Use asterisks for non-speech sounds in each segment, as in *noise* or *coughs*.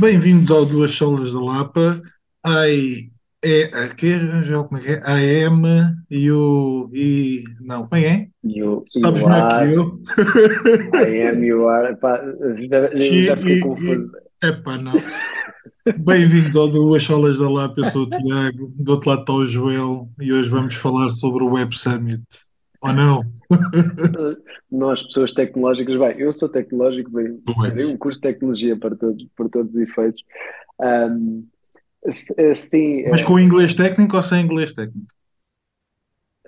Bem-vindos ao Duas Solas da Lapa. Ai, é, a, que, já, como é que é? A M e o. E, não, como é que é? You, Sabes you melhor que eu. I am, you are. Pá, já, já fiquei confuso. epá, não. Bem-vindos ao Duas Solas da Lapa. Eu sou o Tiago, do outro lado está o Joel e hoje vamos falar sobre o Web Summit. Ou não? Nós, pessoas tecnológicas, bem, eu sou tecnológico, bem, tirei um curso de tecnologia para todos, para todos os efeitos. Ahm, s- sim, Mas eh, com inglês técnico ou sem inglês técnico?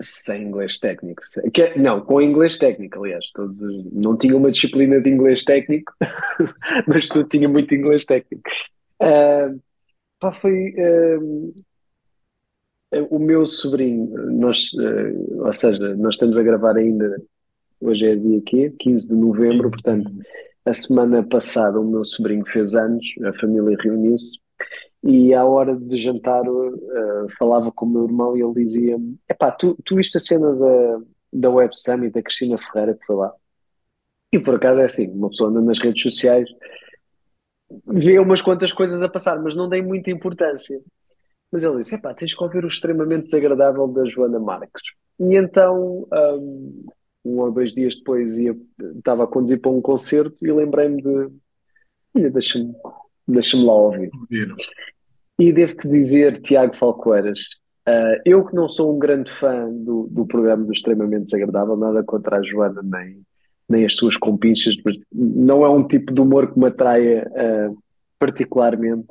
sem inglês técnico. Que- não, com inglês técnico, aliás. Todos, os- não tinha uma disciplina de inglês técnico, *laughs* mas tu tinha muito inglês técnico. Ahm, pá, foi. ahm, O meu sobrinho, nós, eh, ou seja, nós estamos a gravar ainda, hoje é dia quê? 15 de novembro, portanto, a semana passada o meu sobrinho fez anos, a família reuniu-se, e à hora de jantar eh, falava com o meu irmão e ele dizia-me, epá, tu, tu viste a cena da, da Web Summit, da Cristina Ferreira que foi lá? E por acaso é assim, uma pessoa anda nas redes sociais, vê umas quantas coisas a passar, mas não dei muita importância. Mas ele disse: Epá, tens que ouvir o extremamente desagradável da Joana Marques. E então, um, um ou dois dias depois, ia, estava a conduzir para um concerto e lembrei-me de: deixa-me deixa-me lá ouvir. E devo-te dizer, Tiago Falcoeiras, ah, eu que não sou um grande fã do, do programa do Extremamente Desagradável, nada contra a Joana nem, nem as suas compinchas, mas não é um tipo de humor que me atraia ah, particularmente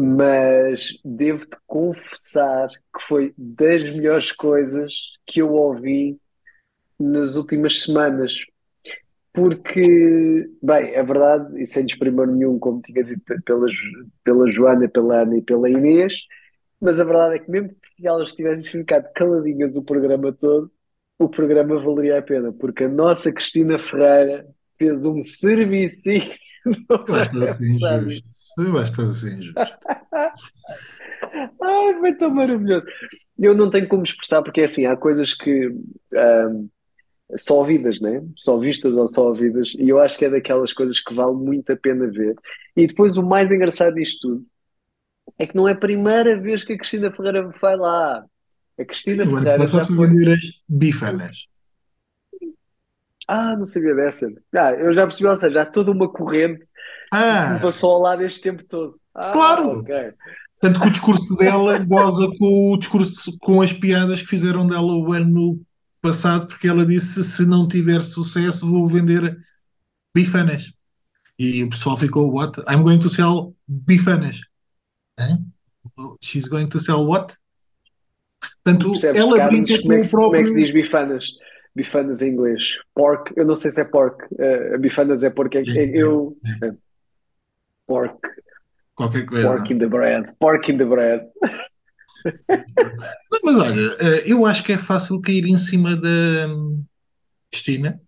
mas devo-te confessar que foi das melhores coisas que eu ouvi nas últimas semanas. Porque, bem, é verdade, e sem desprimor nenhum, como tinha dito pela, pela Joana, pela Ana e pela Inês, mas a verdade é que mesmo que elas tivessem ficado caladinhas o programa todo, o programa valeria a pena, porque a nossa Cristina Ferreira fez um servicinho no Eu acho que estás *laughs* injusto. Eu acho que estás a ser injusto. *laughs* Ai, foi tão maravilhoso. Eu não tenho como expressar, porque é assim, há coisas que ahm, só ouvidas, né? Só vistas ou só ouvidas, e eu acho que é daquelas coisas que vale muito a pena ver. E depois o mais engraçado disto tudo é que não é a primeira vez que a Cristina Ferreira vai lá. A Cristina Ferreira já passado foi. bifanas. Ah, não sabia dessa. Ah, eu já percebi, ou seja, há toda uma corrente que me Ah, passou ao lado este tempo todo. Ah, claro! ok. Tanto que o discurso dela goza com o discurso, com as piadas que fizeram dela o ano passado, porque ela disse: se não tiver sucesso, vou vender bifanas. E o pessoal ficou: What? I'm going to sell bifanas. She's going to sell what? Portanto, ela brinca como é, com que, o se- como é que se próprio. diz bifanas? Bifanas em inglês. Pork, eu não sei se é pork. eh, bifanas é pork. é- é- eu. é, pork. Qualquer coisa. Pork in the bread. Pork in the bread. Não, Mas olha, eh, eu acho que é fácil cair em cima da hum, Cristina.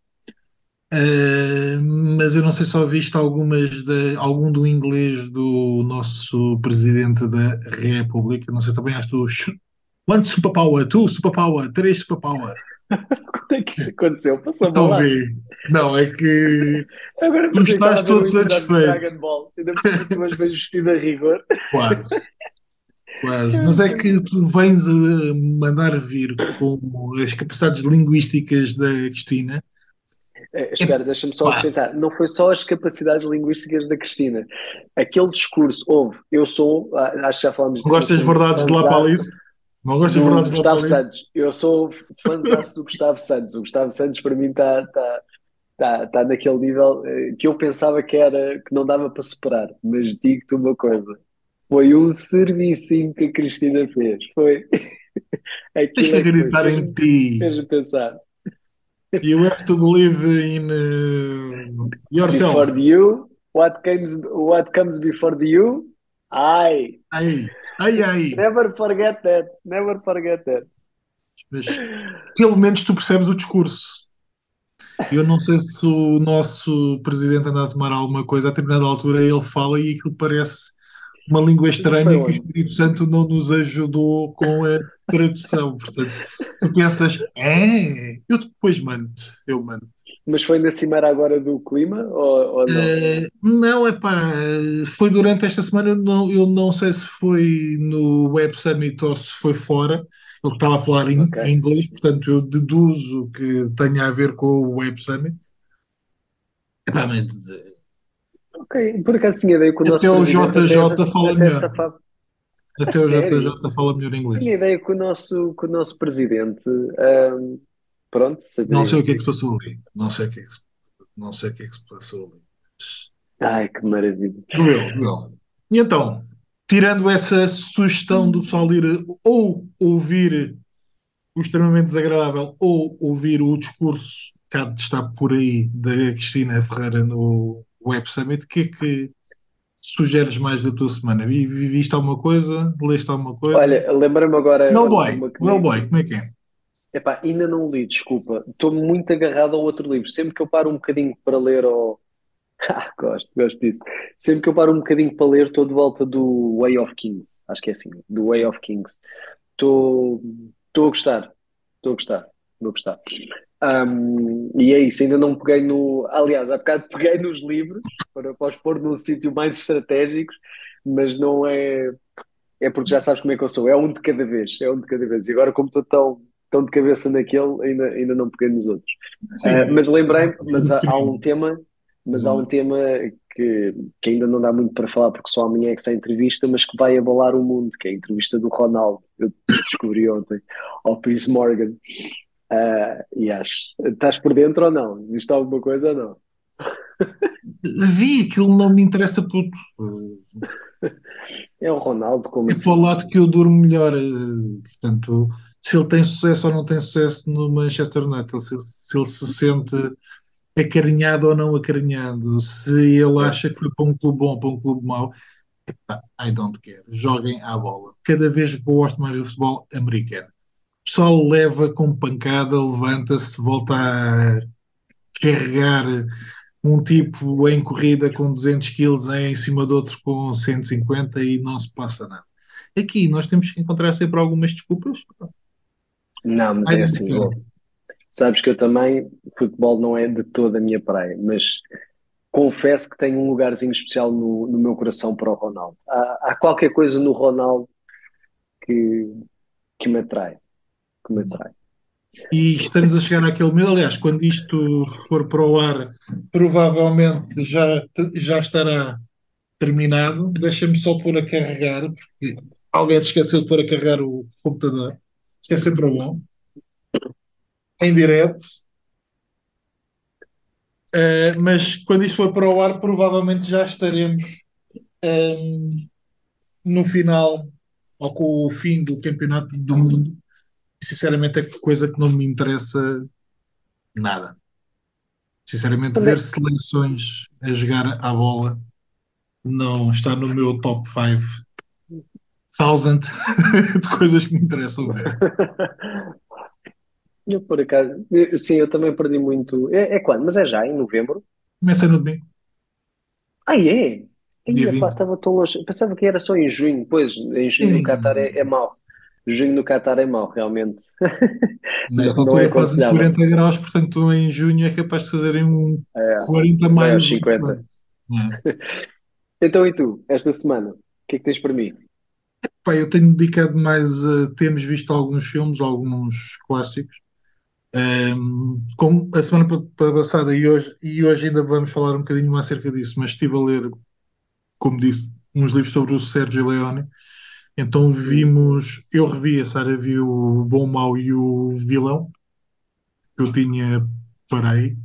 Eh, mas eu não sei se ouviste algumas de, algum do inglês do nosso presidente da República. Não sei também acho do One superpower, two superpower, três superpower. Quando é que isso aconteceu? Passou Então mal lá. vê. Não, é que Agora tu estás todo satisfeito. Dragon Ball. Ainda vais bem vestido a rigor. Quase, quase. *laughs* Mas é que tu vens a mandar vir com as capacidades linguísticas da Cristina. Eh, espera, deixa-me só acrescentar. Não foi só as capacidades linguísticas da Cristina. Aquele discurso, houve. Eu sou, ah, acho que já falámos disso, gostas de verdades de lá para? Não gostas de verdades de Gustavo? Santos. Eu sou fãzaço do Gustavo Santos. O Gustavo Santos para mim está tá, tá, tá naquele nível eh, que eu pensava que era que não dava para superar. Mas digo-te uma coisa: foi um servicinho que a Cristina fez. Foi *laughs* aquilo que é que foi. acreditar em Fez-me ti. fez pensar. You have to believe in uh, yourself. Before the you, what comes, what comes before the you? Ai, Ai, ai, ai. never forget that. Never forget that. Mas pelo menos tu percebes o discurso. Eu não sei se o nosso presidente anda a tomar alguma coisa, a determinada altura ele fala e aquilo parece uma língua estranha que o? Espírito Santo não nos ajudou com a tradução. Portanto, tu pensas, é, eu depois mando, eu mando. Mas foi na cimeira agora do clima ou, ou não? Eh, não, é pá, foi durante esta semana, eu não, eu não sei se foi no Web Summit ou se foi fora. Ele estava a falar em, Ok. em inglês, portanto eu deduzo que tenha a ver com o Web Summit. Epá, mas, Ok, por acaso tinha ideia que o nosso até o presidente até, JJ fala até melhor. safava. A Até o sério? JJ fala melhor inglês. Tinha ideia que o nosso, que o nosso presidente, ahm, pronto, Não sei sabia. o que é que se passou ali. Não sei o que é que se, não sei o que é que se passou ali. Ai, que maravilha. Doeu, doeu. E então, tirando essa sugestão do pessoal ir ou ouvir o extremamente desagradável ou ouvir o discurso que há de estar por aí da Cristina Ferreira no Web Summit, o que é que sugeres mais da tua semana? Vi- vi- Viste alguma coisa? Leste alguma coisa? Olha, lembrei-me agora Hellboy, uma que o Hellboy, como é que é? Epá, ainda não li, desculpa. Estou muito agarrado ao outro livro. Sempre que eu paro um bocadinho para ler ao... *laughs* Ah, gosto, gosto disso. Sempre que eu paro um bocadinho para ler, estou de volta do Way of Kings. Acho que é assim, do Way of Kings. Estou estou a gostar. Estou a gostar. Estou a gostar. Um, e é isso, ainda não peguei no. Aliás, há bocado peguei nos livros para, para os pôr num sítio mais estratégico, mas não é. É porque já sabes como é que eu sou. É um de cada vez. É um de cada vez. E agora, como estou tão, tão de cabeça naquele, ainda, ainda não peguei nos outros. Sim, Uh, mas lembrei-me, mas há, há um tema, mas há um tema que, que ainda não dá muito para falar, porque só amanhã é que sai a entrevista, mas que vai abalar o mundo, que é a entrevista do Ronaldo. Eu descobri ontem ao Piers Morgan. Uh, e acho, estás por dentro ou não? Viste alguma coisa ou não? *laughs* Vi, aquilo não me interessa puto. É o Ronaldo, como É assim? para o lado que eu durmo melhor. eh, Portanto, se ele tem sucesso ou não tem sucesso no Manchester United, se, se ele se sente acarinhado ou não acarinhado, se ele acha que foi para um clube bom ou para um clube mau, epá, I don't care. Joguem à bola. Cada vez gosto mais do futebol americano. Pessoal leva com pancada, levanta-se, volta a carregar um tipo em corrida com 200 quilos em cima de outro com 150 e não se passa nada. Aqui nós temos que encontrar sempre algumas desculpas. Não, mas I é assim, sabes que eu também, futebol não é de toda a minha praia, mas confesso que tenho um lugarzinho especial no, no meu coração para o Ronaldo. Há, há qualquer coisa no Ronaldo que, que me atrai, E estamos a chegar àquele momento. Aliás, quando isto for para o ar, provavelmente já, já estará terminado. Deixa-me só pôr a carregar, porque alguém esqueceu de pôr a carregar o computador. Isto é sempre bom. Em direto. Uh, mas quando isto for para o ar, provavelmente já estaremos um, no final ou com o fim do Campeonato do Mundo. Sinceramente, é coisa que não me interessa nada. Sinceramente, ver seleções a jogar à bola não está no meu top 5 thousand *laughs* de coisas que me interessam ver. *laughs* Eu, por acaso, sim, eu também perdi muito. É, é quando? Mas é já, em novembro? Começa no domingo, Ah, é? dia Ainda pá, 20. estava tão longe. Pensava que era só em junho. Pois, em junho no Qatar é, é mau. Junho no Qatar é mau, realmente. Nesta não é altura fazem aconselhável. 40 graus, portanto em junho é capaz de fazerem um É, 40 vai mais. aos 50. É. Então, e tu, esta semana? O que é que tens para mim? Pá, eu tenho dedicado mais a. Temos visto alguns filmes, alguns clássicos. Um, como a semana pa- pa- passada e hoje, e hoje ainda vamos falar um bocadinho mais acerca disso, mas estive a ler, como disse, uns livros sobre o Sérgio Leone. Então vimos, eu revi, a Sara viu o Bom, Mau e o Vilão, que eu tinha para aí.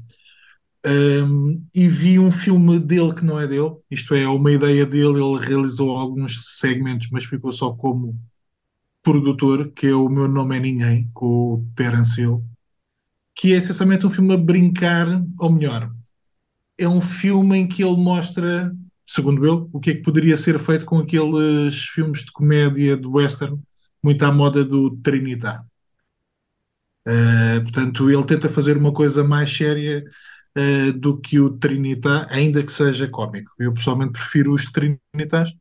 Um, e vi um filme dele que não é dele, isto é, uma ideia dele. Ele realizou alguns segmentos, mas ficou só como produtor, que é O Meu Nome é Ninguém, com o Terence Hill, que é essencialmente um filme a brincar, ou melhor, é um filme em que ele mostra, segundo ele, o que é que poderia ser feito com aqueles filmes de comédia de western, muito à moda do Trinidad. Uh, portanto, ele tenta fazer uma coisa mais séria uh, do que o Trinidad, ainda que seja cómico. Eu pessoalmente prefiro os Trinitas.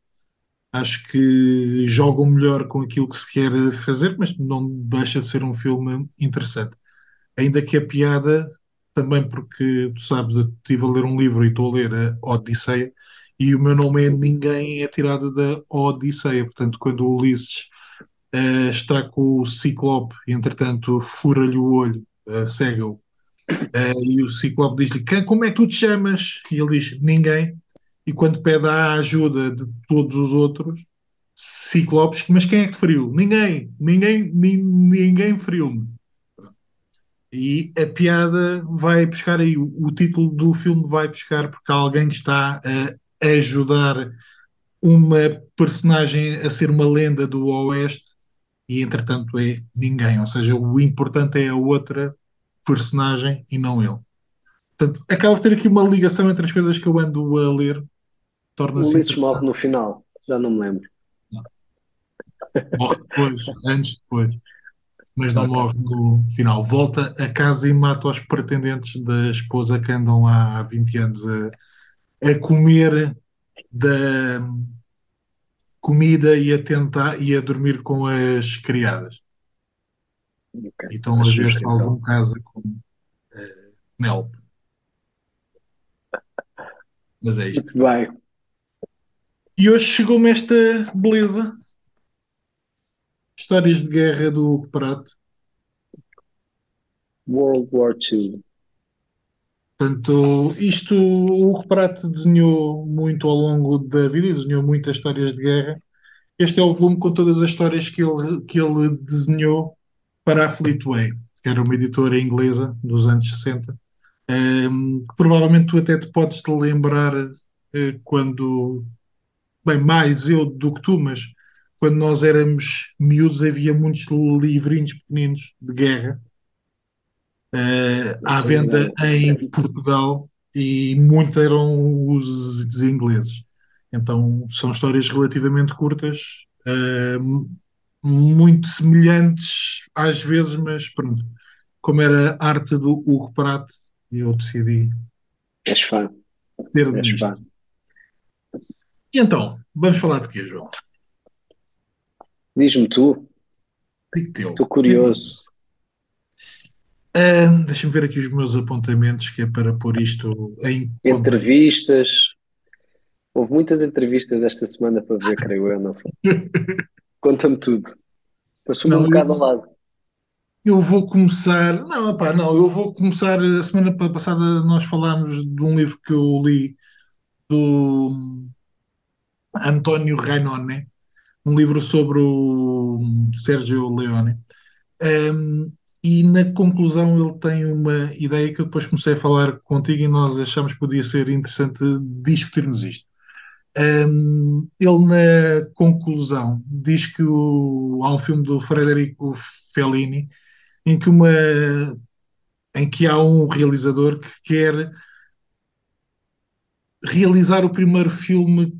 Acho que jogam melhor com aquilo que se quer fazer, mas não deixa de ser um filme interessante. Ainda que a piada também porque, tu sabes, eu estive a ler um livro e estou a ler a Odisseia, e o meu nome é Ninguém é tirado da Odisseia. Portanto, quando o Ulisses eh, está com o Ciclope entretanto, fura-lhe o olho, uh, cega-o, eh, e o Ciclope diz-lhe: "Quem- Como é que tu te chamas? E ele diz: Ninguém. E quando pede a ajuda de todos os outros, Ciclopes, mas quem é que feriu? Ninguém, ninguém, nin- ninguém feriu-me. E a piada vai buscar aí, o, o título do filme vai buscar porque alguém está a ajudar uma personagem a ser uma lenda do Oeste e entretanto é ninguém, ou seja, o importante é a outra personagem e não ele. Portanto, acaba por ter aqui uma ligação entre as coisas que eu ando a ler, torna-se morre no final, já não me lembro. Morre depois, *laughs* anos depois, mas não morre no final. Volta a casa e mata os pretendentes da esposa que andam lá há 20 anos a, a comer da comida e a tentar e a dormir com as criadas. Ok. E estão a ver se então. algum casa com eh, Penélope. Mas é isto. Muito bem. E hoje chegou-me esta beleza. Histórias de guerra do Hugo Prato. World War II. Portanto, isto o Hugo Prato desenhou muito ao longo da vida e desenhou muitas histórias de guerra. Este é o volume com todas as histórias que ele, que ele desenhou para a Fleetway, que era uma editora inglesa dos anos 60. Ehm, que provavelmente tu até te podes te lembrar eh, quando, bem, mais eu do que tu, mas quando nós éramos miúdos havia muitos livrinhos pequeninos de guerra Não à venda em Portugal e muitos eram os ingleses. Então são histórias relativamente curtas, eh, muito semelhantes às vezes, mas pronto, como era a arte do Hugo Prato, eu decidi És fã. ter És fã. E então, vamos falar de quê, João? Diz-me tu, Digo teu. estou curioso. Ah, Deixa-me ver aqui os meus apontamentos, que é para pôr isto em. Entrevistas. Houve muitas entrevistas esta semana para ver, creio eu, não foi? *laughs* Conta-me tudo. Passou-me um bocado ao lado. Eu vou começar. Não, pá, não, eu vou começar. A semana pa- passada nós falámos de um livro que eu li do António Rainone, um livro sobre o Sérgio Leone. Um, e na conclusão ele tem uma ideia que eu depois comecei a falar contigo e nós achamos que podia ser interessante discutirmos isto. Um, ele na conclusão diz que o- há um filme do Federico Fellini em que uma em que há um realizador que quer realizar o primeiro filme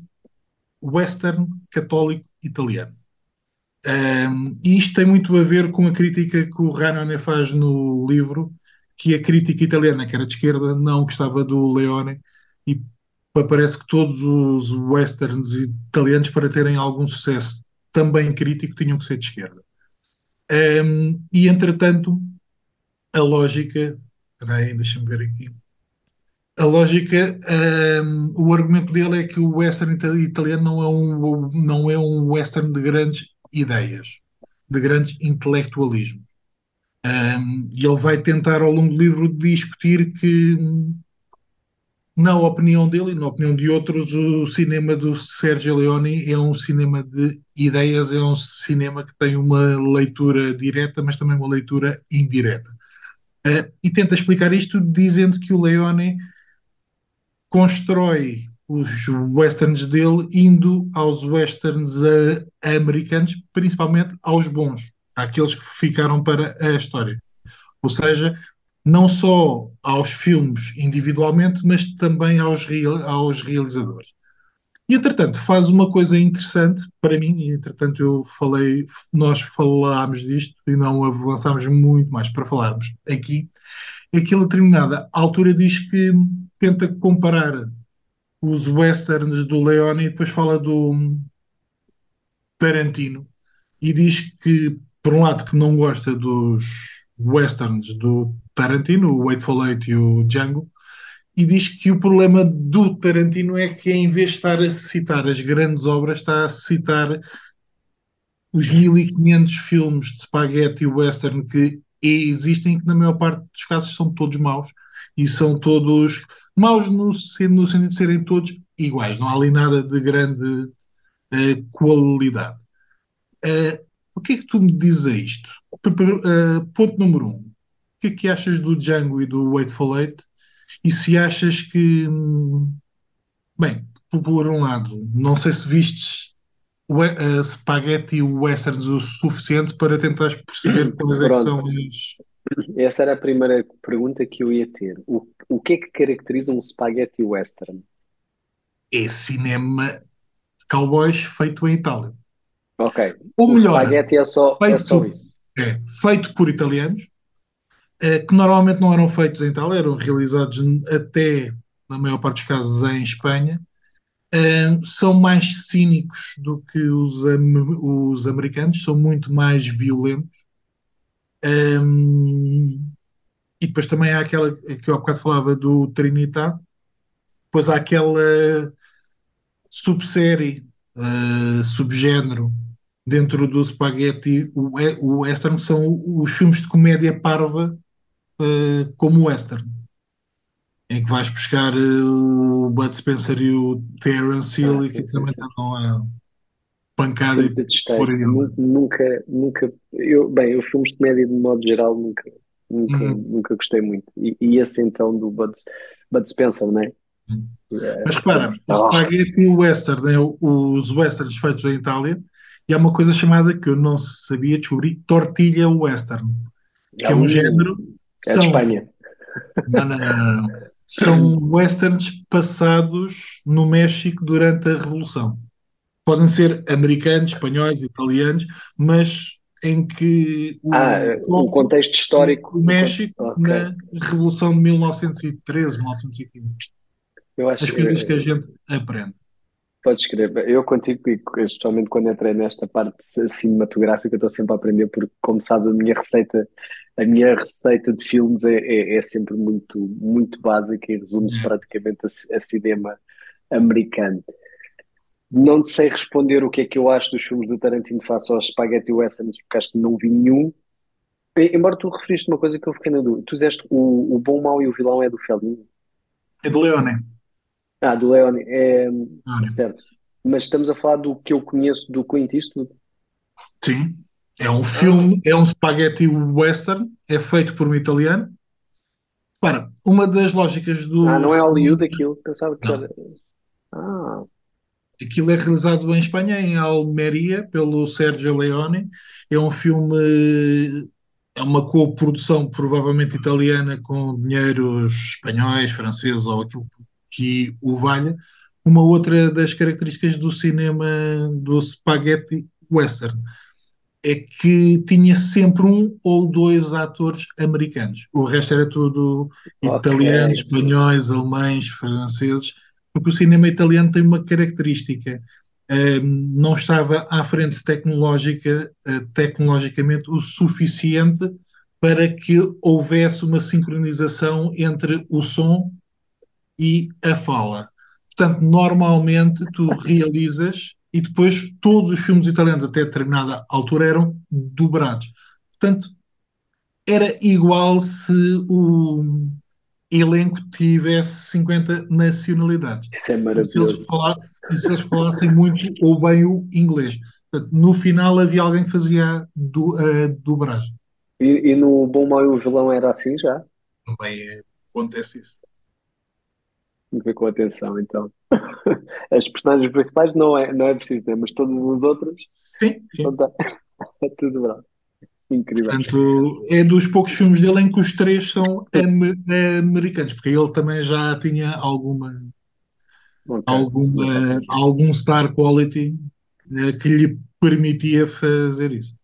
western católico italiano. Um, e isto tem muito a ver com a crítica que o Ranone faz no livro, que a crítica italiana, que era de esquerda, não gostava do Leone, e parece que todos os westerns italianos, para terem algum sucesso também crítico, tinham que ser de esquerda. Um, e entretanto, a lógica. Espera aí, deixa-me ver aqui. A lógica, um, o argumento dele é que o western ita- italiano não é um, não é um western de grandes ideias, de grandes intelectualismo. Um, e ele vai tentar, ao longo do livro, discutir que, na opinião dele e na opinião de outros, o cinema do Sergio Leone é um cinema de ideias, é um cinema que tem uma leitura direta, mas também uma leitura indireta. Uh, e tenta explicar isto dizendo que o Leone constrói os westerns dele indo aos westerns uh, americanos, principalmente aos bons, àqueles que ficaram para a história. Ou seja, não só aos filmes individualmente, mas também aos, aos realizadores. E, entretanto, faz uma coisa interessante para mim, e, entretanto, eu falei, nós falámos disto e não avançámos muito mais para falarmos aqui, é que ele, a determinada altura, diz que tenta comparar os westerns do Leone e depois fala do Tarantino. E diz que, por um lado, que não gosta dos westerns do Tarantino, o Eightful Eight e o Django, e diz que o problema do Tarantino é que em vez de estar a citar as grandes obras, está a citar os 1500 filmes de spaghetti western que existem, que na maior parte dos casos são todos maus, e são todos maus no, no sentido de serem todos iguais, não há ali nada de grande uh, qualidade. Uh, o que é que tu me dizes a isto? Uh, ponto número um. O que é que achas do Django e do Waitful Eight? E se achas que, bem, por um lado, não sei se vistes uh, spaghetti westerns o suficiente para tentar perceber quais é que são as. Essa era a primeira pergunta que eu ia ter. O, o que é que caracteriza um spaghetti western? É cinema de cowboys feito em Itália. Ok. Ou o melhor, spaghetti é só, é só isso. É, feito por italianos, eh, que normalmente não eram feitos em Itália, eram realizados até, na maior parte dos casos, em Espanha. Uh, são mais cínicos do que os, os americanos, são muito mais violentos. Um, e depois também há aquela que eu há bocado falava do Trinitá, depois há aquela subsérie, uh, subgénero dentro do spaghetti. O, o western, são os filmes de comédia parva uh, como western em que vais buscar uh, o Bud Spencer e o Terence Hill ah, e que também estão a pancada e por aí. Nunca, nunca, eu, eu os filmes de comédia de modo geral nunca, nunca, uhum. nunca gostei muito. E, e esse então do Bud, Bud Spencer, não é? Uhum. É, Mas repara, o spaghetti e o western, né? os westerns feitos em Itália, e há uma coisa chamada que eu não sabia descobrir, tortilha western, que é, é um género. É são... de Espanha. Não, não, não, não. São *laughs* westerns passados no México durante a Revolução. Podem ser americanos, espanhóis, italianos, mas em que o, ah, o contexto histórico do México okay. na Revolução de 1913, 1915. Eu acho As coisas que, que a gente aprende. Podes escrever. Eu contigo, especialmente quando entrei nesta parte cinematográfica, estou sempre a aprender, porque, como sabe, a minha receita a minha receita de filmes é, é, é sempre muito, muito básica e resume-se uhum. praticamente a, a, cinema americano. Não te sei responder o que é que eu acho dos filmes do Tarantino face aos Spaghetti Westerns, porque acho que não vi nenhum. Embora tu referiste uma coisa que eu fiquei na dúvida. Tu dizeste o, o bom, mau e o vilão é do Fellini? É do Leone. Ah, do Leone. É, certo. Mas estamos a falar do que eu conheço do Clint Eastwood? Sim. É um filme, é um spaghetti western, é feito por um italiano. Para, uma das lógicas do. Ah, não é Hollywood aquilo? Pensava que era. Ah. Aquilo é realizado em Espanha, em Almeria, pelo Sergio Leone. É um filme, é uma co-produção provavelmente italiana com dinheiros espanhóis, franceses ou aquilo que o valha. Uma outra das características do cinema do spaghetti western é que tinha sempre um ou dois atores americanos. O resto era tudo okay. italianos, espanhóis, alemães, franceses, porque o cinema italiano tem uma característica. Um, não estava à frente tecnológica, uh, tecnologicamente o suficiente para que houvesse uma sincronização entre o som e a fala. Portanto, normalmente tu realizas e depois todos os filmes italianos até determinada altura eram dobrados. Portanto, era igual se o elenco tivesse 50 nacionalidades. Isso é maravilhoso. Se eles, falassem, se eles falassem muito ou bem o inglês. Portanto, no final havia alguém que fazia do, a dobragem. E, e, no Bom, Mau e o Vilão era assim já? Também acontece isso ver com atenção, então. *laughs* As personagens principais não é, não é preciso ter, mas todas as outras. Sim, sim. Então tá. É *laughs* tudo bravo. Incrível. Portanto, é dos poucos filmes dele em que os três são americanos, porque ele também já tinha alguma, okay. alguma algum star quality eh, que lhe permitia fazer isso.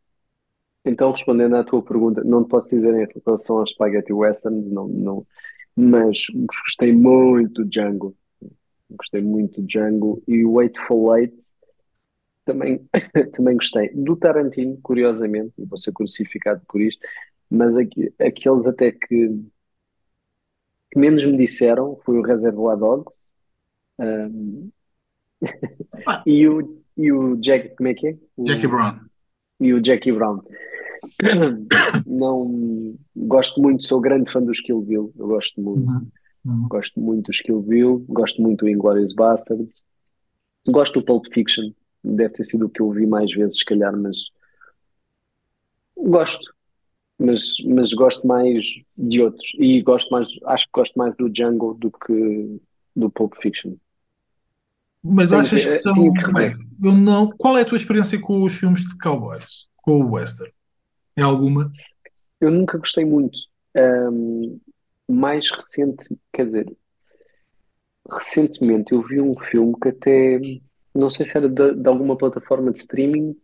Então, respondendo à tua pergunta, não te posso dizer em relação ao Spaghetti Western, não, não, mas gostei muito de Django. Gostei muito de Django e o for Eight também, *laughs* também gostei. Do Tarantino, curiosamente, e vou ser crucificado por isto, mas aqui- aqueles até que, que menos me disseram foi o Reservoir Dogs, um, Ah, *laughs* e o, e o Jack, como é que é? Jackie O, Brown. e o Jackie Brown. *coughs* Não gosto muito, sou grande fã dos Kill Bill, eu gosto muito, Uhum, uhum. gosto muito dos Kill Bill, gosto muito do Inglourious Basterds, gosto do Pulp Fiction, deve ter sido o que eu vi mais vezes, se calhar, mas gosto, mas, mas gosto mais de outros e gosto mais, acho que gosto mais do Django do que do Pulp Fiction. Mas que, achas que eh, são. que Bem, eu não. Qual é a tua experiência com os filmes de cowboys? Com o western? É alguma? Eu nunca gostei muito. Ahm, mais recente, quer dizer, recentemente eu vi um filme que até não sei se era de, de alguma plataforma de streaming,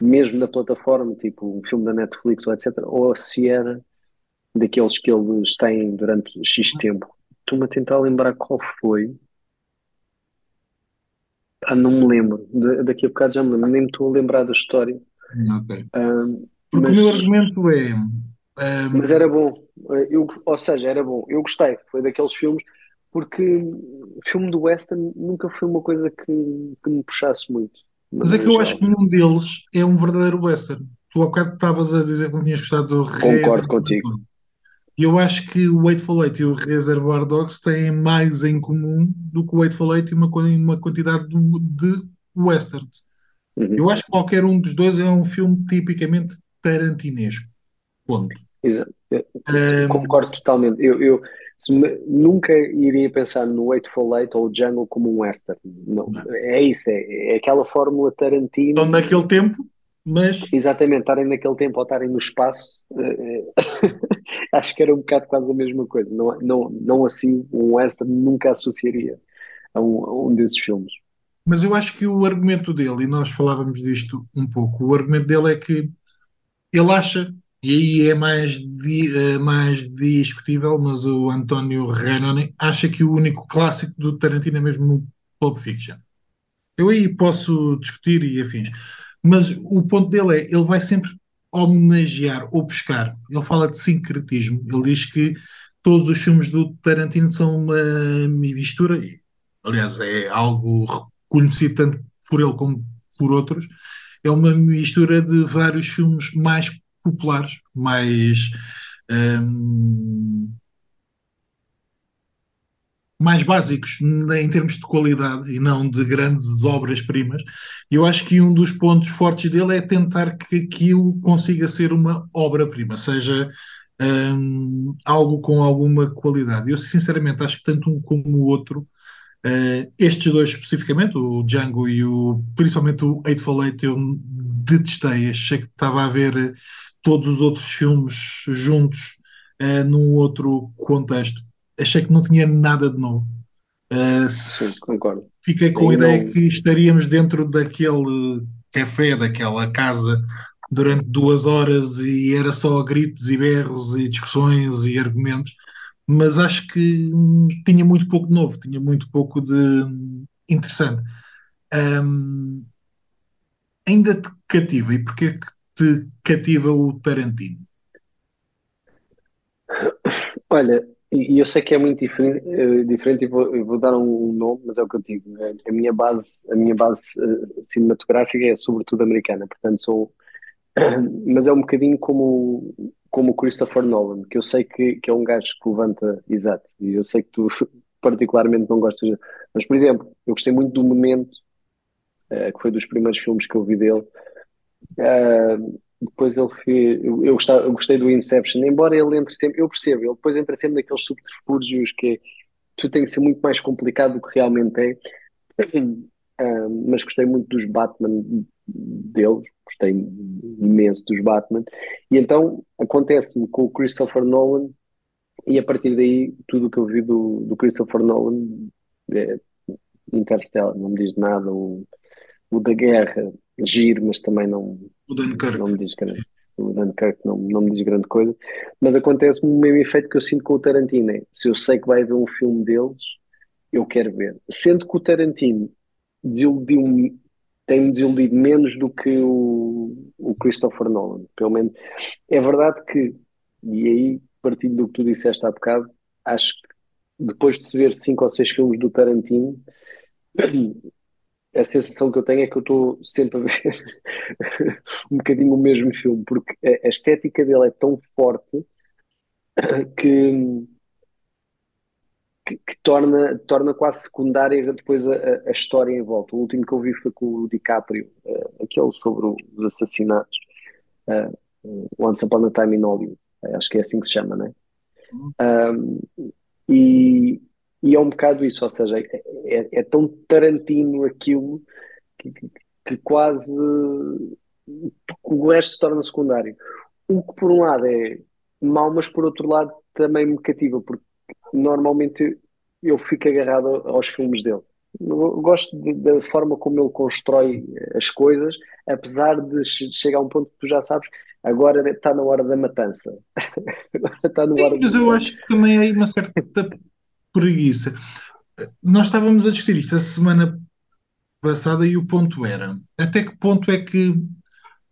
mesmo da plataforma, tipo um filme da Netflix ou etc., ou se era daqueles que eles têm durante X tempo. Estou-me a tentar lembrar qual foi. Ah, não me lembro. Da- daqui a bocado já me lembro, nem me estou a lembrar da história. Ok. Ahm, Porque o mas, meu argumento é. mas ehm, era bom. Eu, ou seja, era bom. Eu gostei. Foi daqueles filmes, porque filme do Western nunca foi uma coisa que, que me puxasse muito, de mas é que eu acho que nenhum deles é um verdadeiro western. Tu há bocado estavas a dizer que não tinhas gostado do Concordo contigo. E eu acho que o Hateful Eight e o Reservoir Dogs têm mais em comum do que o Hateful Eight e uma, uma quantidade de, de westerns. Uhum. Eu acho que qualquer um dos dois é um filme tipicamente tarantinesco. Ponto. Exato. Ehm, Concordo totalmente. Eu, eu me- nunca iria pensar no Eight ou o Django como um western. Não, não. é isso, é, é aquela fórmula Tarantino. Estão naquele tempo, mas Exatamente, estarem naquele tempo ou estarem no espaço, eh, eh, *laughs* acho que era um bocado quase a mesma coisa. Não, não, não assim, um western nunca associaria a um, a um desses filmes. Mas eu acho que o argumento dele, e nós falávamos disto um pouco, o argumento dele é que ele acha, e aí é mais, di- eh, mais discutível, mas o António Renoni acha que o único clássico do Tarantino é mesmo Pulp Fiction. Eu aí posso discutir e afins. Mas o ponto dele é, ele vai sempre homenagear ou buscar. Ele fala de sincretismo. Ele diz que todos os filmes do Tarantino são uma mistura, e, aliás, é algo reconhecido tanto por ele como por outros. É uma mistura de vários filmes mais populares, mais, hum, mais básicos em termos de qualidade e não de grandes obras-primas. Eu acho que um dos pontos fortes dele é tentar que aquilo consiga ser uma obra-prima, seja hum, algo com alguma qualidade. Eu, sinceramente, acho que tanto um como o outro, eh, estes dois especificamente, o Django e o, principalmente o Eightful Eight, eu detestei. Achei que estava a ver todos os outros filmes juntos, eh, num outro contexto. Achei que não tinha nada de novo. Uh, Sim, concordo. fiquei com a Aí ideia não. que estaríamos dentro daquele café, daquela casa, durante duas horas e era só gritos e berros e discussões e argumentos, mas acho que tinha muito pouco de novo, tinha muito pouco de interessante. Hum, ainda te cativa, e porquê que te cativa o Tarantino? Olha, e eu sei que é muito diferente, eh, diferente e vou, vou dar um, nome, mas é o que eu digo. né? A minha base, a minha base eh, cinematográfica é sobretudo americana, portanto sou, *coughs* mas é um bocadinho como, como o Christopher Nolan, que eu sei que, que é um gajo que levanta, exato, e eu sei que tu *laughs* particularmente não gostas, mas por exemplo, eu gostei muito do Memento, eh, que foi dos primeiros filmes que eu vi dele. Ah, depois ele fez. Eu, gostava- eu gostei do Inception, embora ele entre sempre. Eu percebo, ele depois entra sempre naqueles subterfúgios que é, tudo tem que ser muito mais complicado do que realmente é. Ah, mas gostei muito dos Batman deles, gostei imenso dos Batman. E então acontece-me com o Christopher Nolan, e a partir daí, tudo o que eu vi do, do Christopher Nolan, é, Interstellar, não me diz nada. O, o da guerra, giro, mas também não, O Dunkirk. não me diz grande, o Dunkirk não, não me diz grande coisa, mas acontece-me o mesmo efeito que eu sinto com o Tarantino, é, se eu sei que vai haver um filme deles, eu quero ver. Sendo que o Tarantino desiludiu-me, tem-me desiludido menos do que o, o Christopher Nolan, pelo menos. É verdade que E aí, partindo do que tu disseste há bocado, acho que depois de se ver cinco ou seis filmes do Tarantino, *clears throat* a sensação que eu tenho é que eu estou sempre a ver *laughs* um bocadinho o mesmo filme, porque a, estética dele é tão forte que, que, que torna, torna quase secundária depois a, a, história em volta. O último que eu vi foi com o DiCaprio, uh, aquele sobre os assassinatos, uh, Once Upon a Time in Hollywood, uh, acho que é assim que se chama, não é? Um, e, e é um bocado isso, ou seja, é, é, é tão tarantino aquilo que, que, que, quase o resto se torna secundário. O que por um lado é mau, mas por outro lado também me cativa, porque normalmente eu fico agarrado aos filmes dele. Eu gosto de, da forma como ele constrói as coisas, apesar de chegar a um ponto que tu já sabes, agora está na hora da matança. *laughs* está na hora Sim, mas eu acho que também há aí uma certa preguiça. Nós estávamos a discutir isto a semana passada e o ponto era até que ponto é que.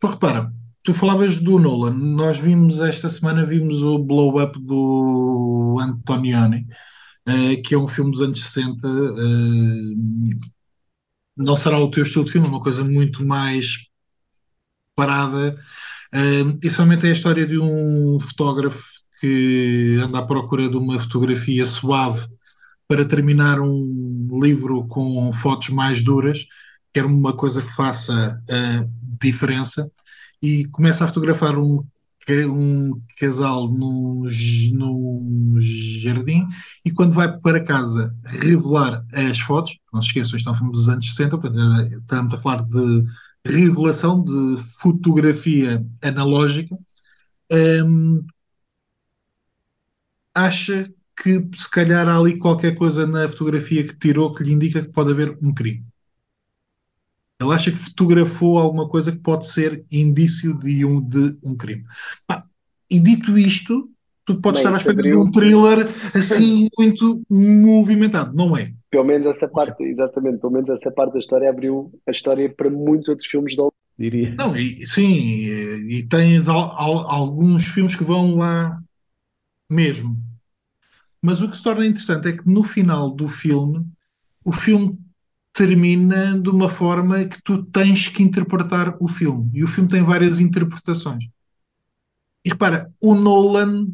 Porque repara, tu falavas do Nolan, nós vimos esta semana vimos o Blow Up do Antonioni, uh, que é um filme dos anos 60. Uh, eh, não será o teu estilo de filme, é uma coisa muito mais parada. Uh, e somente é a história de um fotógrafo que anda à procura de uma fotografia suave para terminar um livro com fotos mais duras, quer uma coisa que faça a diferença, e começa a fotografar um, um casal num, num jardim, e quando vai para casa revelar as fotos, não se esqueçam, estão filmes dos anos 60, portanto, estamos a falar de revelação de fotografia analógica, um, acha que se calhar há ali qualquer coisa na fotografia que tirou que lhe indica que pode haver um crime. Ele acha que fotografou alguma coisa que pode ser indício de um, de um crime. e dito isto, tu podes Bem, estar à espera de um thriller *laughs* assim muito movimentado, não é? Pelo menos essa parte, exatamente, pelo menos essa parte da história abriu a história para muitos outros filmes de diria. Não, e, sim, e, e tens al, al, alguns filmes que vão lá mesmo. Mas o que se torna interessante é que no final do filme, o filme termina de uma forma que tu tens que interpretar o filme. E o filme tem várias interpretações. E repara, o Nolan.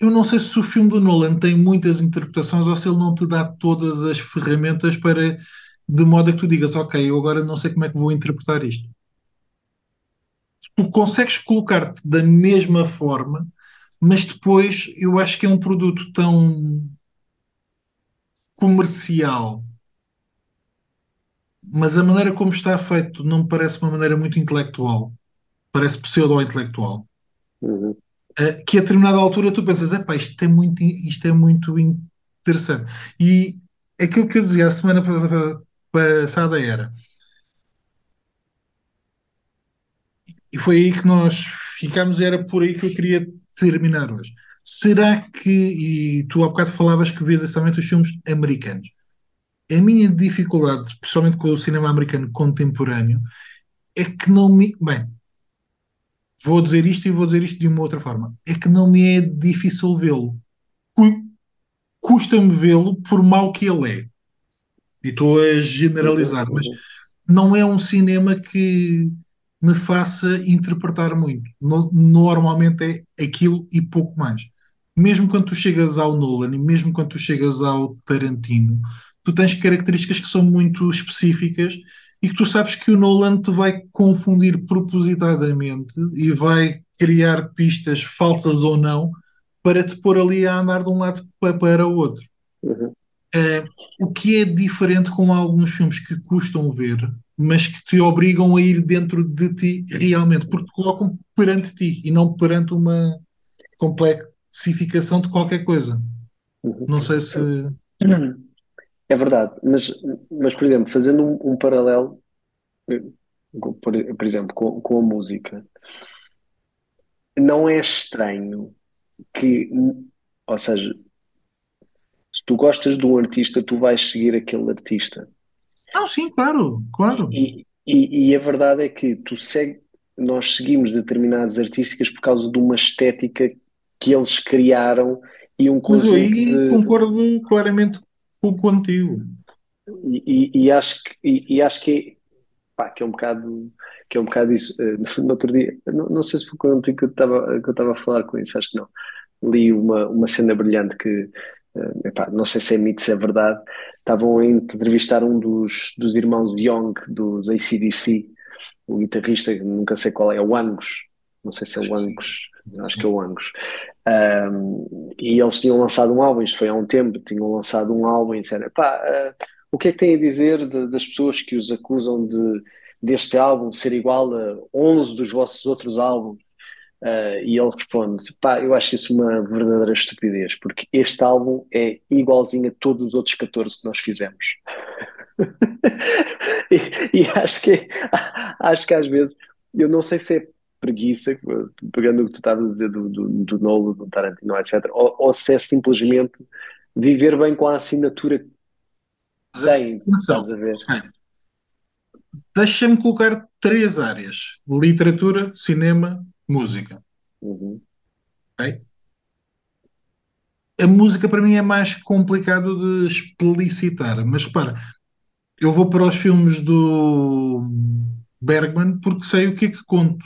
Eu não sei se o filme do Nolan tem muitas interpretações ou se ele não te dá todas as ferramentas para. de modo a que tu digas, ok, eu agora não sei como é que vou interpretar isto. Tu consegues colocar-te da mesma forma mas depois eu acho que é um produto tão comercial, mas a maneira como está feito não me parece uma maneira muito intelectual, parece pseudo-intelectual. Uhum. Uh, que a determinada altura tu pensas, isto é muito, isto é muito interessante. E aquilo que eu dizia a semana passada era. E foi aí que nós ficámos, era por aí que eu queria terminar hoje. Será que, e tu há bocado falavas que vês essencialmente os filmes americanos, a minha dificuldade, especialmente com o cinema americano contemporâneo, é que não me. Bem, vou dizer isto e vou dizer isto de uma outra forma. É que não me é difícil vê-lo. Custa-me vê-lo por mau que ele é. E estou a generalizar, mas não é um cinema que me faça interpretar muito. No, normalmente é aquilo e pouco mais. Mesmo quando tu chegas ao Nolan e mesmo quando tu chegas ao Tarantino, tu tens características que são muito específicas e que tu sabes que o Nolan te vai confundir propositadamente e vai criar pistas falsas ou não para te pôr ali a andar de um lado para o outro. Uhum. Uh, o que é diferente com alguns filmes que custam ver mas que te obrigam a ir dentro de ti realmente, porque te colocam perante ti e não perante uma complexificação de qualquer coisa. Não sei se. É verdade, mas, mas por exemplo, fazendo um, um paralelo, por, por exemplo, com, com a música, não é estranho que, ou seja, se tu gostas de um artista, tu vais seguir aquele artista. Não, sim, claro, claro. E, e, e a verdade é que tu segue, nós seguimos determinadas artísticas por causa de uma estética que eles criaram e um Mas conjunto aí de. concordo claramente com contigo. E, e- e acho que, e, e acho que, é, pá, que é um bocado, que é um bocado isso. Eh, *laughs* No outro dia, não, não sei se foi contigo que eu estava que eu estava a falar com isso, acho que não. Li uma, uma cena brilhante que, epá, não sei se é mito, se é verdade. Estavam a entrevistar um dos, dos irmãos Young, dos AC/DC, o guitarrista, nunca sei qual é, o Angus, não sei se é o. Angus, acho que é o Angus. Um, e eles tinham lançado um álbum, isto foi há um tempo, tinham lançado um álbum e disseram, pá, uh, o que é que têm a dizer de- das pessoas que os acusam de, deste álbum ser igual a 11 dos vossos outros álbuns? Uh, e ele responde, pá, eu acho isso uma verdadeira estupidez, porque este álbum é igualzinho a todos os outros 14 que nós fizemos. *laughs* E, e acho que acho que às vezes eu não sei se é preguiça, pegando o que tu estavas a dizer do, do, do Nolan, do Tarantino, etc., ou, ou se é simplesmente viver bem com a assinatura que tem, estás a ver? deixa-me colocar três áreas: literatura, cinema, música. Uhum. ok? A música para mim é mais complicado de explicitar, mas repara, eu vou para os filmes do Bergman porque sei o que é que conto.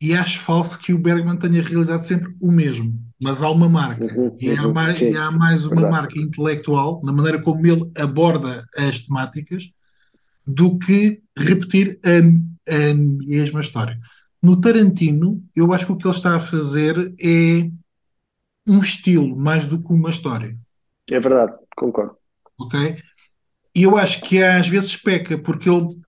E acho falso que o Bergman tenha realizado sempre o mesmo. Mas há uma marca. Uhum, E há uhum. mais, Sim, e há mais uma verdade. marca intelectual na maneira como ele aborda as temáticas do que repetir a, a mesma história. No Tarantino, eu acho que o que ele está a fazer é um estilo mais do que uma história. É verdade, concordo. Ok? E eu acho que às vezes peca porque ele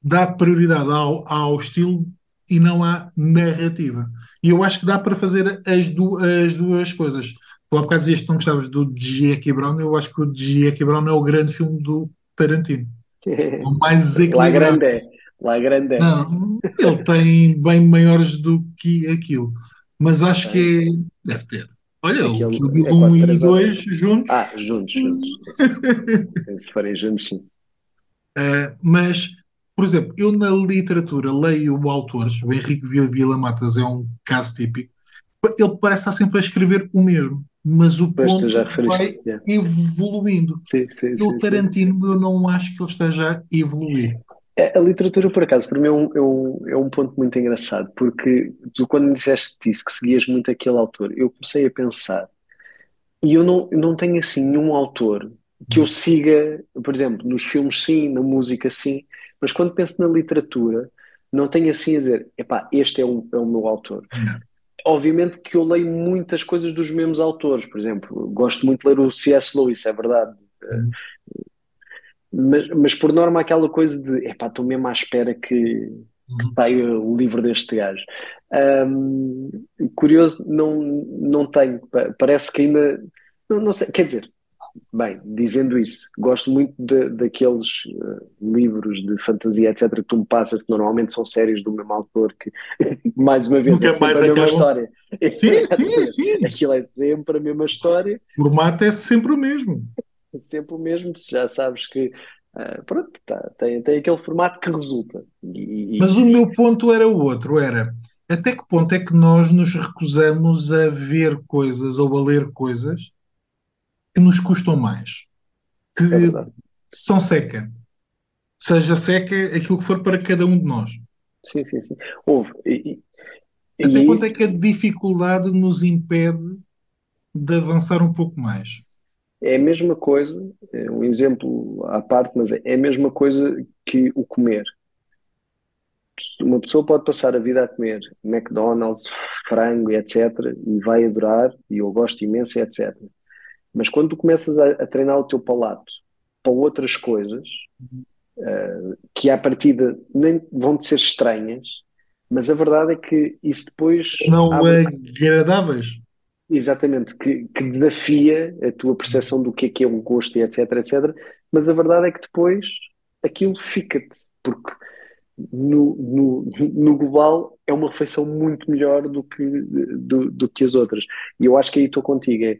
dá prioridade ao, ao estilo e não à narrativa. E eu acho que dá para fazer as, du as duas coisas. Tu há bocado dizias que não gostavas do Jackie Brown, eu acho que o Jackie Brown é o grande filme do Tarantino. *laughs* O mais grande é, lá grande é. Não, ele tem bem maiores do que aquilo. Mas acho que é, deve ter. Olha, o Kill Bill é 1 quase e três horas. 2 juntos. Ah, juntos, juntos. *laughs* Se forem juntos, sim. Uh, mas, por exemplo, eu na literatura leio autores, o Henrique Vila Matas é um caso típico, ele parece estar sempre a escrever o mesmo, mas o Pois ponto vai Yeah. evoluindo. Sim, sim, o sim, sim. Tarantino, eu não acho que ele esteja a evoluir. É, A literatura, por acaso, para mim é um, é um, é um ponto muito engraçado, porque tu, quando me disseste disso, que seguias muito aquele autor, eu comecei a pensar, e eu não, eu não tenho assim nenhum autor que eu siga, por exemplo, nos filmes sim, na música sim, mas quando penso na literatura, não tenho assim a dizer, epá, este é o, é o meu autor. Não. Obviamente que eu leio muitas coisas dos mesmos autores, por exemplo, gosto muito de ler o C.S. Lewis, é verdade. Uhum. Mas, mas por norma aquela coisa de epá, estou mesmo à espera que, que Uhum. saia o livro deste gajo. Ahm, curioso, não, não tenho. Pa- Parece que ainda. Não, não sei, quer dizer, bem, dizendo isso, gosto muito de- daqueles eh, livros de fantasia, etc., que tu me passas, que normalmente são séries do mesmo autor, que *laughs* mais uma vez Nunca é sempre mais a mesma história. Sim, sim, *laughs* sim. Aquilo é sempre a mesma história. O formato é sempre o mesmo. Sempre o mesmo, já sabes que ah, pronto, tá, tem, tem aquele formato que resulta. E, e- Mas o meu ponto era o outro, era até que ponto é que nós nos recusamos a ver coisas ou a ler coisas que nos custam mais, que é são seca. Seja seca aquilo que for para cada um de nós. Sim, sim, sim. Houve. E, e- Até e- quanto é que a dificuldade nos impede de avançar um pouco mais? É a mesma coisa, é um exemplo à parte, mas é a mesma coisa que o comer. Uma pessoa pode passar a vida a comer McDonald's, frango etc. e vai adorar, e eu gosto imenso etc. Mas quando tu começas a, a treinar o teu palato para outras coisas, eh, que à partida nem vão te ser estranhas, mas a verdade é que isso depois Não abre agradáveis? Exatamente, que, que desafia a tua percepção do que é que é um gosto e etc, etc. Mas a verdade é que depois aquilo fica-te, porque no, no, no global é uma refeição muito melhor do que, do, do que as outras. E eu acho que aí estou contigo. É,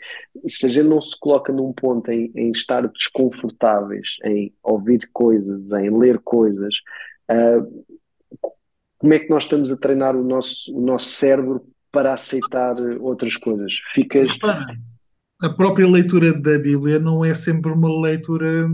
se a gente não se coloca num ponto em, em estar desconfortáveis, em ouvir coisas, em ler coisas, ah, como é que nós estamos a treinar o nosso, o nosso cérebro para aceitar outras coisas? Ficas. A própria leitura da Bíblia não é sempre uma leitura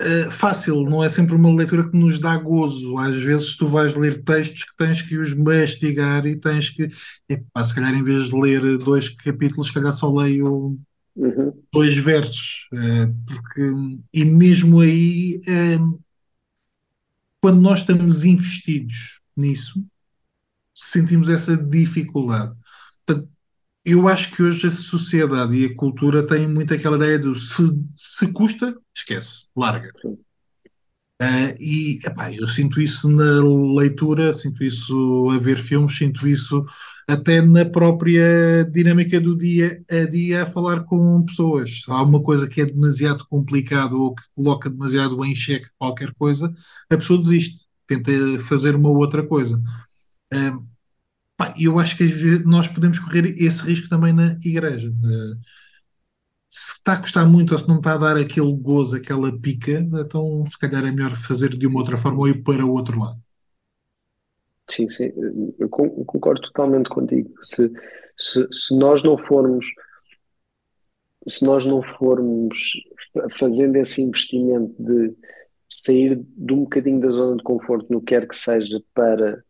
uh, fácil, não é sempre uma leitura que nos dá gozo. Às vezes tu vais ler textos que tens que os mastigar e tens que, epá, se calhar em vez de ler dois capítulos, se calhar só leio Uhum. dois versos, uh, porque, e mesmo aí, uh, quando nós estamos investidos nisso, sentimos essa dificuldade. Portanto, eu acho que hoje a sociedade e a cultura têm muito aquela ideia do se, se custa, esquece, larga. Uh, e epá, eu sinto isso na leitura, sinto isso a ver filmes, sinto isso até na própria dinâmica do dia a dia a falar com pessoas. Há uma coisa que é demasiado complicado ou que coloca demasiado em xeque qualquer coisa, a pessoa desiste, tenta fazer uma outra coisa. Pá, eu acho que nós podemos correr esse risco também na igreja. Uh, se está a custar muito ou se não está a dar aquele gozo, aquela pica, então se calhar é melhor fazer de uma outra forma ou ir para o outro lado. Sim, sim, eu concordo totalmente contigo. Se, se, se nós não formos, se nós não formos fazendo esse investimento de sair de um bocadinho da zona de conforto, no que quer que seja, para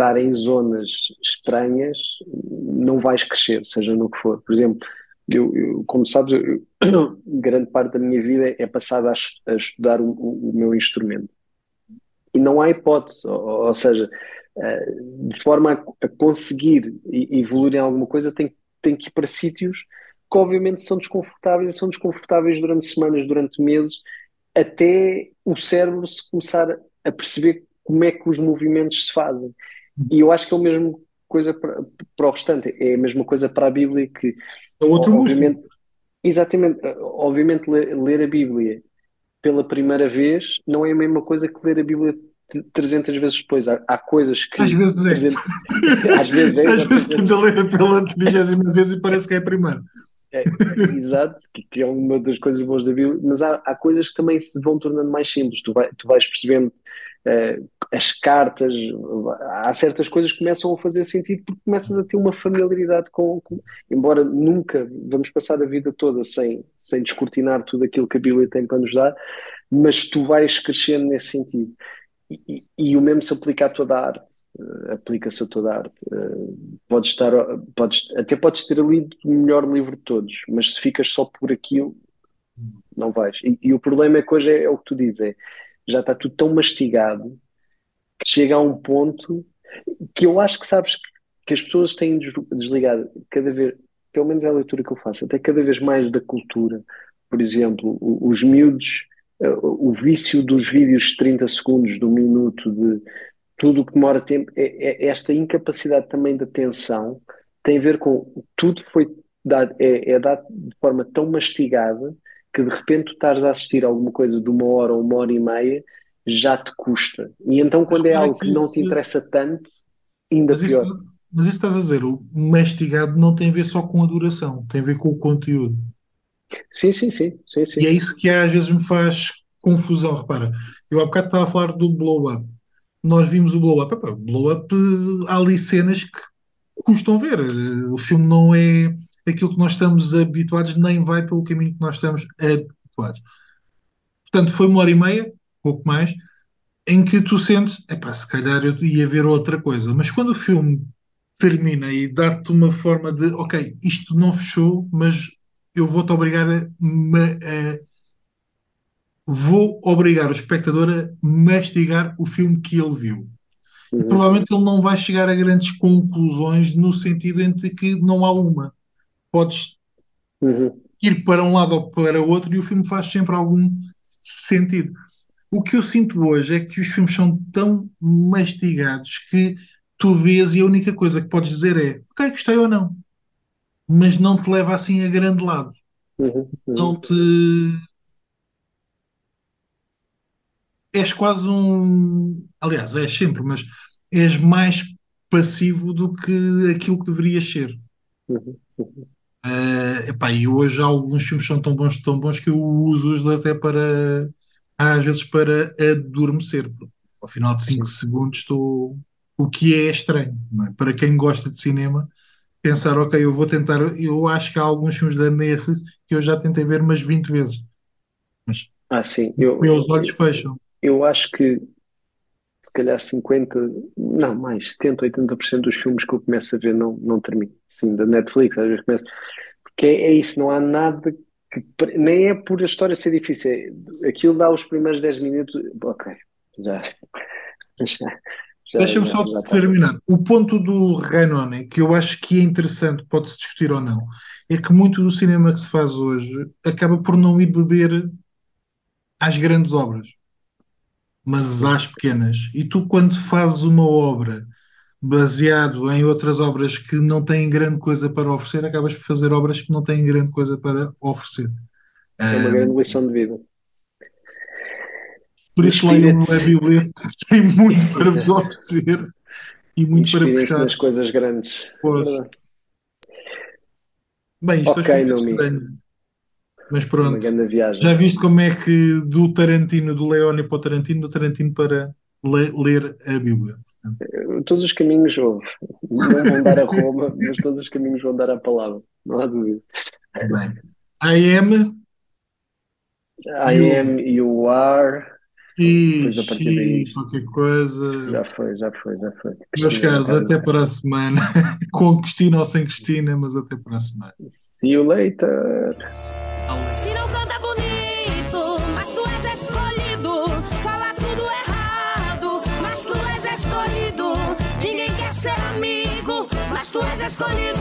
estar em zonas estranhas, não vais crescer, seja no que for. Por exemplo, eu, eu como sabes, eu, *coughs* grande parte da minha vida é passada a, a estudar o, o, meu instrumento. E não há hipótese, ou, ou seja, uh, de forma a, a, conseguir evoluir em alguma coisa, tem, tem que ir para sítios que obviamente são desconfortáveis e são desconfortáveis durante semanas, durante meses, até o cérebro se começar a perceber como é que os movimentos se fazem. E eu acho que é a mesma coisa para, para o restante, é a mesma coisa para a Bíblia que é outro obviamente, Exatamente, obviamente ler, ler, a Bíblia pela primeira vez não é a mesma coisa que ler a Bíblia 300 vezes depois. Há, há coisas que. Às vezes é. 300, *laughs* às vezes é. Às vezes tenta ler pela 30 vez e parece que é a primeira. É, exato, que, que, é uma das coisas boas da Bíblia, mas há, há coisas que também se vão tornando mais simples. Tu, vai, tu vais percebendo uh, as cartas, há certas coisas que começam a fazer sentido porque começas a ter uma familiaridade com, com, embora nunca vamos passar a vida toda sem, sem descortinar tudo aquilo que a Bíblia tem para nos dar, mas tu vais crescendo nesse sentido. E, e, e o mesmo se aplica a toda a arte, uh, aplica-se a toda a arte. Uh, podes estar, podes, até podes ter lido o melhor livro de todos, mas se ficas só por aquilo, não vais. E, e o problema é que hoje é, é o que tu dizes, é, já está tudo tão mastigado chega a um ponto que eu acho que sabes que as pessoas têm desligado cada vez, pelo menos é a leitura que eu faço, até cada vez mais da cultura. Por exemplo, os miúdos, eh, o vício dos vídeos de 30 segundos, do minuto, de tudo o que demora tempo, é, é, esta incapacidade também de atenção tem a ver com tudo foi dado, é, é dado de forma tão mastigada que de repente tu estás a assistir alguma coisa de uma hora ou uma hora e meia já te custa. E então quando é algo que, que não te interessa tanto, ainda mas pior. Isso, mas isso estás a dizer, o mastigado não tem a ver só com a duração, tem a ver com o conteúdo. Sim, sim, sim. sim, sim. E é isso que às vezes me faz confusão. Repara, eu há bocado estava a falar do blow-up. Nós vimos o blow-up. O blow-up, há ali cenas que custam ver. O filme não é aquilo que nós estamos habituados, nem vai pelo caminho que nós estamos habituados. Portanto, foi uma hora e meia, pouco mais, em que tu sentes, epá, se calhar eu ia ver outra coisa, mas quando o filme termina e dá-te uma forma de, ok, isto não fechou, mas eu vou-te obrigar a, a, vou obrigar o espectador a mastigar o filme que ele viu. Uhum. Provavelmente ele não vai chegar a grandes conclusões no sentido entre que não há uma. Podes uhum. ir para um lado ou para outro e o filme faz sempre algum sentido. O que eu sinto hoje é que os filmes são tão mastigados que tu vês e a única coisa que podes dizer é ok, gostei ou não. Mas não te leva assim a grande lado. Uhum, uhum. Não te. És quase um. Aliás, és sempre, mas és mais passivo do que aquilo que deverias ser. Uhum, uhum. Uh, epá, e hoje alguns filmes são tão bons, tão bons que eu uso-os até para às vezes para adormecer. ao final de 5 segundos estou. O que é estranho, é? Para quem gosta de cinema, pensar, ok, eu vou tentar. Eu acho que há alguns filmes da Netflix que eu já tentei ver umas 20 vezes. Mas ah, sim. Eu, meus olhos eu, fecham. Eu acho que se calhar 50, não, mais 70, 80% dos filmes que eu começo a ver não, não termino. Sim, da Netflix, às vezes começo. Porque é, é isso, não há nada que. Nem é por a história ser difícil. É, aquilo dá os primeiros 10 minutos. Ok, já. *laughs* já Deixa-me só já terminar. O ponto do Renone, que eu acho que é interessante, pode-se discutir ou não, é que muito do cinema que se faz hoje acaba por não ir beber às grandes obras, mas às pequenas. E tu, quando fazes uma obra baseado em outras obras que não têm grande coisa para oferecer, acabas por fazer obras que não têm grande coisa para oferecer. Isso é uma grande lição de vida. Por isso leiam a *laughs* Bíblia, tem muito *laughs* para vos oferecer e muito para puxar. nas coisas grandes. Pois. Bem, isto okay, é muito estranho. Mas pronto, já viste como é que do Tarantino, do Leone para o Tarantino, do Tarantino para le ler a Bíblia. Portanto. Todos os caminhos houve. Não vão dar a Roma, *laughs* mas todos os caminhos vão dar a palavra. Não há dúvida. Bem. I am. I am, you are. E a partir daí, qualquer coisa. Já foi, já foi, já foi. Meus caros, até para a semana. *laughs* Com Cristina ou sem Cristina, mas até para a semana. See you later. Mas